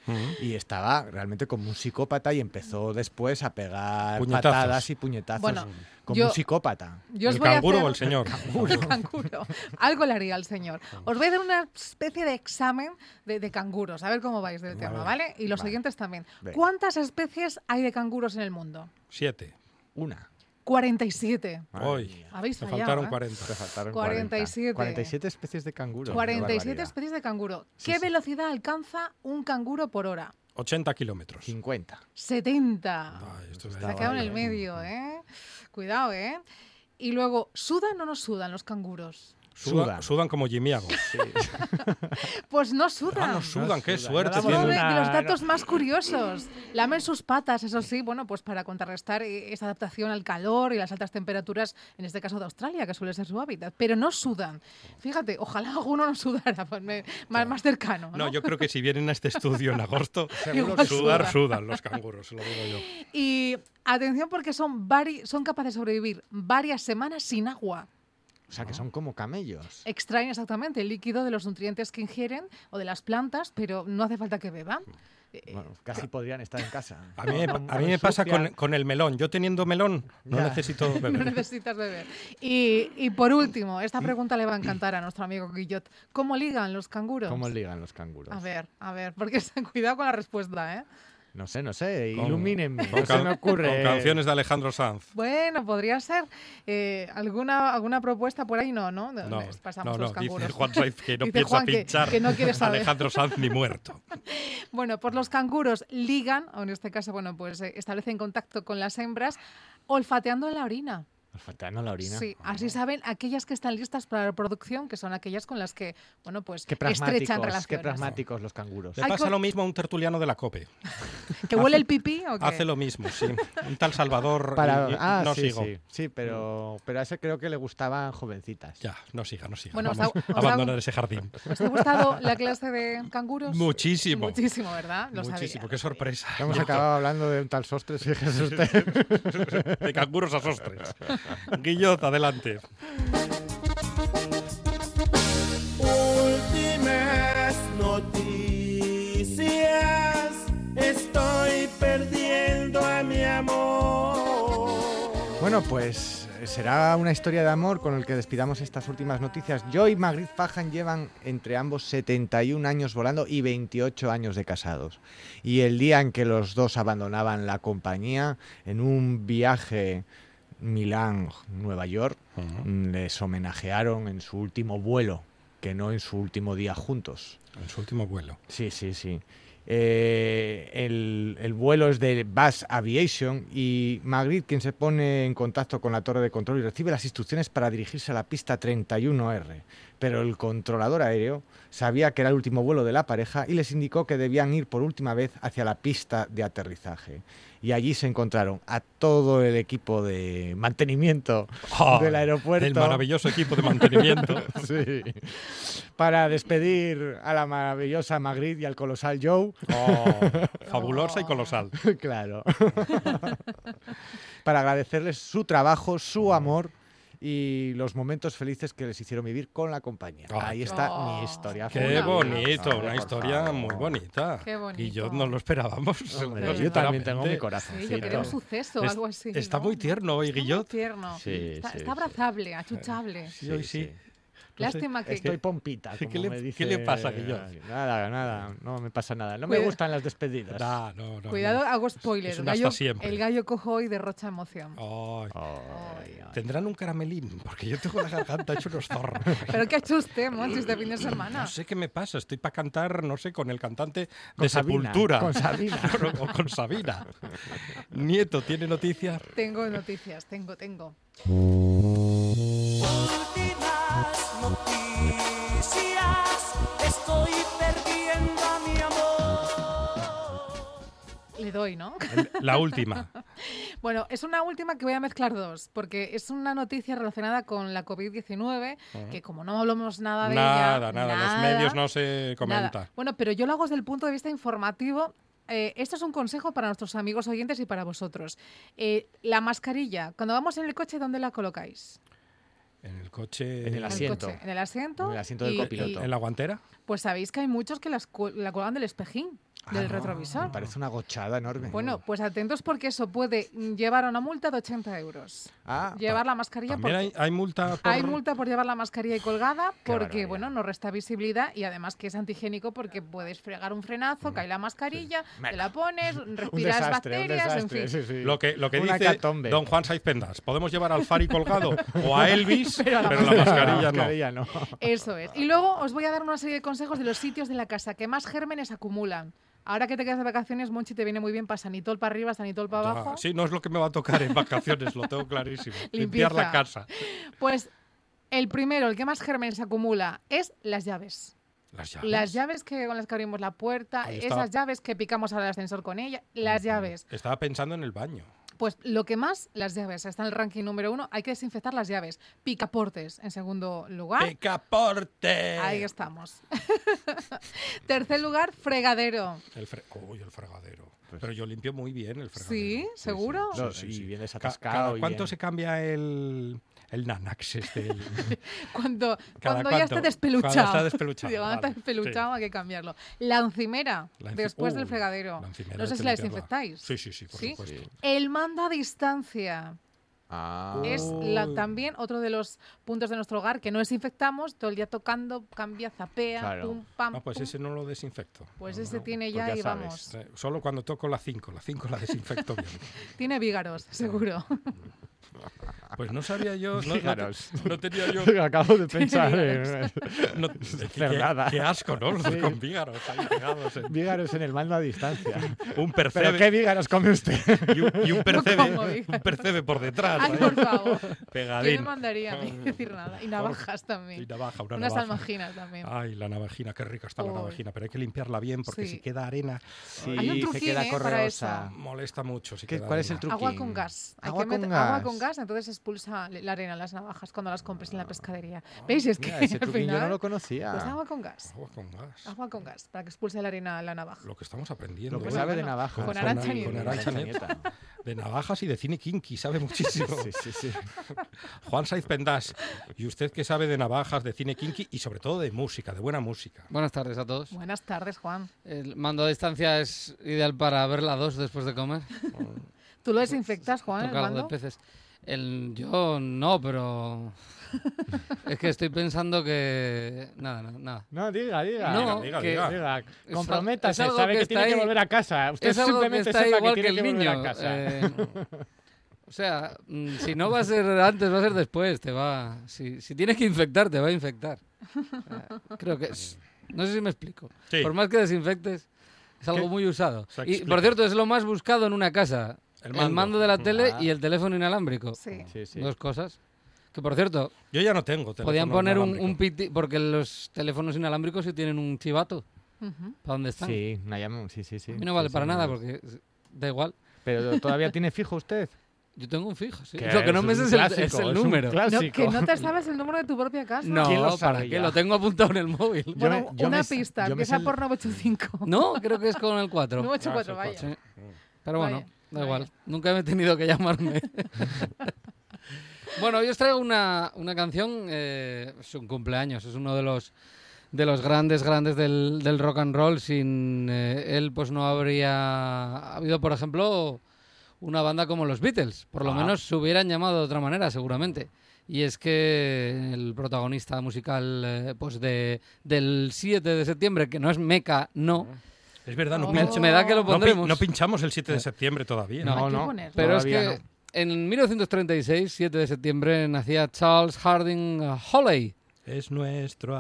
y estaba realmente como un psicópata y empezó después a pegar Puñetazos. patadas y puñetazos Bueno, como yo- un psicópata. Yo ¿El canguro hacer- o el señor? *laughs* El canguro. Algo le haría al señor. Os voy a hacer una especie de examen de, de canguros, a ver cómo vais del tema. ¿vale? Y los Vale. siguientes también. ¿Cuántas especies hay de canguros en el mundo? Siete. Una. 47. Madre Hoy. Habéis Te fallado, faltaron ¿eh? 40. Te faltaron 47. 47 especies de canguro. 47 Qué barbaridad. especies de canguro. Sí, ¿Qué sí. velocidad alcanza un canguro por hora? 80 kilómetros. 50. 70. Ay, esto es Se de- ha quedado en el medio, ¿eh? Cuidado, ¿eh? Y luego, ¿sudan o no sudan los canguros? Sudan, Sudan. sudan como Jimiago. *laughs* Pues no sudan. Ah, no sudan, qué sudan. suerte No damos Uno de, tienen. de los datos más curiosos. Lamen sus patas, eso sí, bueno, pues para contrarrestar eh, esa adaptación al calor y las altas temperaturas, en este caso de Australia, que suele ser su hábitat, pero no sudan. Fíjate, ojalá alguno no sudara, pues me- más, más cercano. ¿no? No, yo creo que si vienen a este estudio en agosto, *laughs* sudar sudan. sudan los canguros, se lo digo yo. Y atención porque son, vari- son capaces de sobrevivir varias semanas sin agua. O sea, que son como camellos. Extraen exactamente el líquido de los nutrientes que ingieren o de las plantas, pero no hace falta que beban. Eh, Bueno, casi podrían estar en casa. *laughs* A mí, me- No- a no mí me pasa con, con el melón. Yo teniendo melón no Ya. necesito *laughs* No beber. necesitas beber. Y, y por último, esta pregunta le va a encantar a nuestro amigo Guillot. ¿Cómo ligan los canguros? ¿Cómo ligan los canguros? A ver, a ver, porque *laughs* cuidado con la respuesta, ¿eh? No sé, no sé. Con- Ilumínenme. Con, No se me ocurre. con canciones de Alejandro Sanz. Bueno, podría ser. Eh, ¿alguna, ¿Alguna propuesta por ahí? No, ¿no? No, Les pasamos no, los no, dice canguros. Juan Saiz que no *laughs* Dice piensa Juan que- pinchar que no quiere a saber. Alejandro Sanz ni muerto. *laughs* Bueno, pues los canguros ligan, o en este caso, bueno, pues eh, establecen contacto con las hembras olfateando la orina. Olfateando la orina. Sí, así saben aquellas que están listas para la reproducción, que son aquellas con las que, bueno, pues Qué estrechan pragmáticos, relaciones. qué pragmáticos los canguros. Le pasa lo mismo a un tertuliano de la COPE. *laughs* ¿Que huele el pipí o qué? Hace lo mismo, sí. Un tal Salvador. Para- y- y- ah, no sí, sigo. sí, sí, pero, pero a ese creo que le gustaban jovencitas. Ya, no siga, no siga. Bueno, os Vamos ha- os a abandonar ese jardín. ¿Os ha gustado la clase de canguros? Muchísimo. Muchísimo, ¿verdad? Lo Muchísimo, sabía, qué sorpresa. Hemos acabado hablando de un tal sostres, fíjese usted. *laughs* De canguros a sostres. Guillot, adelante. Últimas noticias. Estoy perdiendo a mi amor. Bueno, pues eh, será una historia de amor con el que despidamos estas últimas noticias. Joe y Magritte Fajan llevan entre ambos 71 años volando y 28 años de casados. Y el día en que los dos abandonaban la compañía, en un viaje Milán-Nueva York, mm, les homenajearon en su último vuelo, que no en su último día juntos. En su último vuelo. Sí, sí, sí. Eh, el, el vuelo es de Bass Aviation y Magritte quien se pone en contacto con la torre de control y recibe las instrucciones para dirigirse a la pista 31R. Pero el controlador aéreo sabía que era el último vuelo de la pareja y les indicó que debían ir por última vez hacia la pista de aterrizaje. Y allí se encontraron a todo el equipo de mantenimiento del aeropuerto. El maravilloso equipo de mantenimiento. *laughs* Sí. Para despedir a la maravillosa Magritte y al colosal Joe. Oh, fabulosa y colosal. *laughs* claro. *laughs* Para agradecerles su trabajo, su amor y los momentos felices que les hicieron vivir con la compañía. Ay, Ahí está Oh, mi historia. Qué Una bonito, Hombre, una historia favor. muy bonita. Qué bonito. Y yo no lo esperábamos. Hombre, Yo yo también tengo mi Sí, corazón. yo quería un suceso o Es- algo así. está ¿no? muy tierno hoy, Está muy Guillot. tierno. Sí, está, sí, está sí. abrazable, achuchable. Sí, hoy sí. Lástima que... Estoy pompita. *laughs* ¿Qué le- me qué dice- le pasa, Guillot? Nada, nada, no me pasa nada. No me gustan las despedidas. Nah, no, no, Cuidado, no. hago spoiler. Es El hasta gallo, siempre. el gallo cojo y derrocha emoción. Ay, Ay, ay. Tendrán un caramelín, porque yo tengo la garganta hecho unos zorros. *laughs* Pero qué ha hecho usted, Monchi, este fin de semana. No sé qué me pasa, estoy para cantar, no sé, con el cantante Con de Sabina, Sepultura. con Sabina. *laughs* o con Sabina. Nieto, ¿tiene noticias? Tengo noticias, tengo, tengo. Últimas noticias. Estoy perdiendo a mi amor. Le doy, ¿no? La última. *laughs* Bueno, es una última que voy a mezclar dos, porque es una noticia relacionada con la COVID-19, que como no hablamos nada de Nada, ella... nada, los medios no se comenta. nada. Bueno, pero yo lo hago desde el punto de vista informativo. Eh, esto es un consejo para nuestros amigos oyentes y para vosotros. Eh, la mascarilla, cuando vamos en el coche, ¿dónde la colocáis? En el coche. En el En asiento. coche, en el asiento. En el asiento del y- copiloto. y- ¿En la guantera? pues sabéis que hay muchos que las la cuelgan del espejín, del Ah, retrovisor. Me parece una gochada enorme. Bueno, pues atentos porque eso puede llevar a una multa de 80 euros. Ah, Llevar la mascarilla porque hay, hay multa por... hay multa por llevar la mascarilla y colgada porque, bueno, no resta visibilidad y además que es antihigiénico porque puedes fregar un frenazo, cae la mascarilla, te la pones, *laughs* un respiras desastre, un bacterias, desastre. en fin. sí, sí. Lo que, lo que Una dice hecatombe. don Juan Saiz Pendas. Podemos llevar al Fari colgado o a *laughs* Elvis, Pero a la la mascarilla no. mascarilla no. Eso es. Y luego os voy a dar una serie de consejos de los sitios de la casa que más gérmenes acumulan. Ahora que te quedas de vacaciones, Monchi, te viene muy bien para Sanitol para arriba, Sanitol para abajo. Sí, no es lo que me va a tocar en vacaciones, lo tengo clarísimo. *laughs* Limpiar la casa. Pues el primero, el que más gérmenes acumula, es las llaves. Las llaves. Las llaves que con las que abrimos la puerta, Ahí esas estaba. llaves que picamos al ascensor con ella, las llaves. Estaba pensando en el baño. Pues lo que más, las llaves. Está en el ranking número uno. Hay que desinfectar las llaves. Picaportes, en segundo lugar. ¡Picaporte! Ahí estamos. *laughs* Tercer lugar, fregadero. El fre- Uy, el fregadero. Pero yo limpio muy bien el fregadero. ¿Sí? ¿Seguro? No, Sí, sí, Ca- cada- y ¿Cuánto bien- se cambia el, el Nanax este? el- *laughs* Cuando, ¿Cada cuando ya está despeluchado. Cuando está despeluchado, cuando está despeluchado hay que cambiarlo. La encimera, La enci- después del Uh, fregadero. la encimera no sé si la desinfectáis. Sí, sí, sí, por ¿Sí? supuesto. El mando a distancia. Ah. Es la- también otro de los puntos de nuestro hogar que no desinfectamos, todo el día tocando, cambia, zapea, Claro. pum, pam, Ah, pues pum. ese no lo desinfecto. Pues No, ese no. tiene pues ya ya y sabes. vamos. Eh, Solo cuando toco la 5. La 5 la desinfecto bien. *laughs* Tiene vígaros, seguro. Pues no sabía yo. No, no te- no tenía yo. *laughs* Acabo de *laughs* pensar en *laughs* No, qué, qué asco, ¿no? Los Sí. con vígaros ahí pegados. en- vígaros en el mando a distancia. Un ¿Pero percebe. qué vígaros come usted? Y un, y un No percebe, un percebe por detrás. Ay, ahí, por favor. ¿Quién me Pegadín. mandaría a mí decir nada? Y navajas también. Y navaja, una Unas navaja. almaginas también. Ay, la navajina, qué rica está la Uy. navajina, pero hay que limpiarla bien porque Sí. si queda arena Sí, Hay un se truquín, queda ¿eh? correosa. molesta mucho. Si ¿Qué- queda cuál es el arena. truco? Agua con gas. Hay Agua que con meter agua gas. Con gas, entonces expulsa la arena, las navajas, cuando las compres en la pescadería. ¿Veis? Es que Mira, ese *laughs* al final... no lo conocía. Pues agua con gas. Agua con gas. Agua con gas, para que expulse la arena a la navaja. Lo que estamos aprendiendo. Lo que hoy. sabe de navajas. con Arantxa Nieto. De navajas y de cine kinky, sabe muchísimo. Sí, sí, sí. *laughs* Juan Saiz Pendas, ¿y usted qué sabe de navajas, de cine kinky y sobre todo de música, de buena música? Buenas tardes a todos. Buenas tardes, Juan. El mando a distancia es ideal para ver la 2 después de comer. *laughs* ¿Tú lo desinfectas, Juan, el Toca de peces. El, yo no, pero *laughs* es que estoy pensando que nada, no, nada. No, diga, diga. No, diga, que- diga. Diga, Es al- comprométase, es sabe que que, tiene que volver a casa. Usted es algo que simplemente está sepa igual que que tiene el que, volver niño. a casa. eh, *laughs* o sea, si no va a ser antes, va a ser después. Te va, si, si tienes que infectar, te va a infectar. Eh, creo que es, no sé si me explico. Sí. Por más que desinfectes, es algo ¿Qué? muy usado. Y por cierto, es lo más buscado en una casa. El El mando. mando, de la tele Ah. y el teléfono inalámbrico. Sí. Sí, sí. Dos cosas. Que por cierto, Yo ya no tengo teléfono podían poner un, un piti, porque los teléfonos inalámbricos sí tienen un chivato. Ujú. ¿Para dónde están? Sí, una llama- sí, sí, sí. A mí no Sí, vale sí, para no nada porque es- da igual. Pero todavía tiene fijo usted. *laughs* Yo tengo un fijo, sí. Lo que no es me sé es es el es número. No, clásico. que no te *laughs* sabes el número de tu propia casa. No, ¿Quién lo ¿para qué? Lo tengo apuntado en el móvil. Yo Bueno, me- yo una me pista, empieza por 985. No, creo que es con el 4. 984, *laughs* Ah, sí, vaya. Sí. Pero bueno, Vaya, da igual. Nunca me he tenido que llamarme. *laughs* bueno, hoy os traigo una, una canción. eh, es un cumpleaños. Es uno de los de los grandes, grandes del, del rock and roll. Sin eh, él, pues no habría habido, por ejemplo, una banda como los Beatles. Por lo Ah. menos se hubieran llamado de otra manera, seguramente. Y es que el protagonista musical eh, pues de, del 7 de septiembre, que no es Meca, no. Es verdad, no, Oh. pinch- Me da que lo no pin- pondremos. no pinchamos el 7 de septiembre todavía. No, no. Pero es que en 1936, 7 de septiembre, nacía Charles Harding Holley, Es nuestro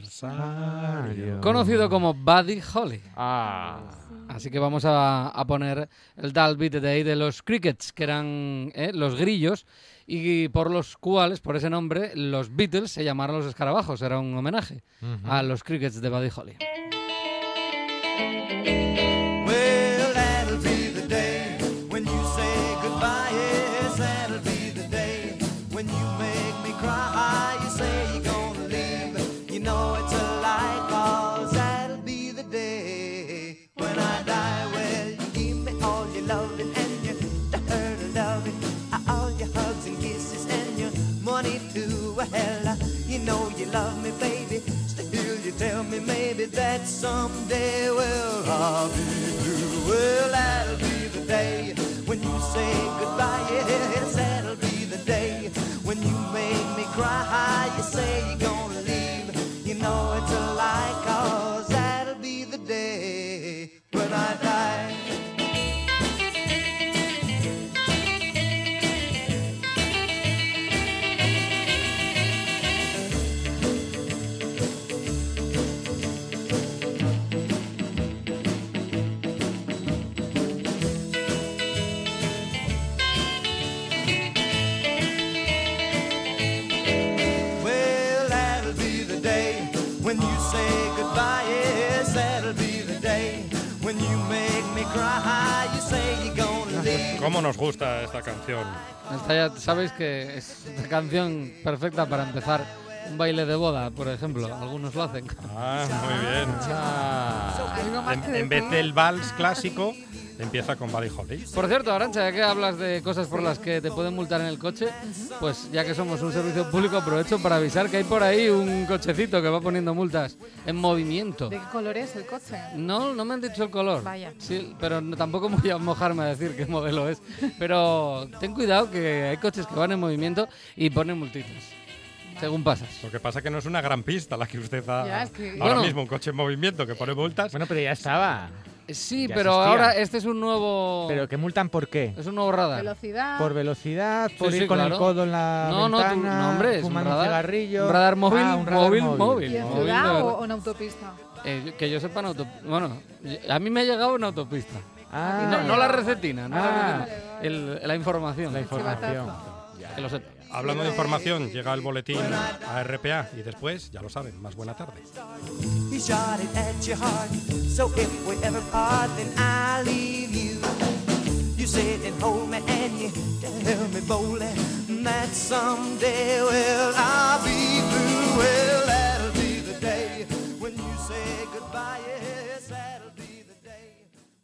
aniversario. conocido como Buddy Holly. Ah. Así que vamos a, a poner el That'll Be the Day de los Crickets, que eran eh, los grillos, y por los cuales, por ese nombre, los Beatles se llamaron los escarabajos. Era un homenaje a los Crickets de Buddy Holly. Love and your hurt and loving. All your hugs and kisses, and your money too. Well, you know you love me, baby. Tell me maybe that someday, well, I'll be blue. Well, that'll be the day when you say goodbye. Yes, that'll be the day when you make me cry. ¿Cómo nos gusta esta canción? Esta ya sabéis que es una canción perfecta para empezar un baile de boda, por ejemplo. Algunos lo hacen. Ah, muy bien. ¿Algo más En, en vez del vals clásico, empieza con Buddy Holly. Por cierto, Arancha, ya que hablas de cosas por las que te pueden multar en el coche, pues ya que somos un servicio público, aprovecho para avisar que hay por ahí un cochecito que va poniendo multas en movimiento. ¿De qué color es el coche? No, no me han dicho el color. Vaya. Sí, pero tampoco voy a mojarme a decir qué modelo es. Pero ten cuidado que hay coches que van en movimiento y ponen multitas. Según pasas. Lo que pasa que no es una gran pista la que usted da Ya, es que- ahora Bueno. mismo, un coche en movimiento que pone multas. Bueno, pero ya estaba. Sí, Ya pero existía. ahora este es un nuevo. ¿Pero que multan por qué? Es un nuevo radar. Velocidad. ¿Por velocidad? ¿Por Sí, ir sí, con claro. el codo en la No, no, tú- ventana? no, hombre, es un radar- cigarrillo? un radar móvil, Ah, un radar móvil, móvil. móvil. ¿Y en móvil ciudad o, en autopista? Eh, que yo sepa en autopista. Bueno, a mí me ha llegado en autopista. Ah, No, no la recetina, no la, Ah. recetina, el- la información. la información. Que lo sepa. Hablando de información, llega el boletín a RPA y después, ya lo saben, más buena tarde. He shot it at your heart. So if we ever part, then I that someday, well, I'll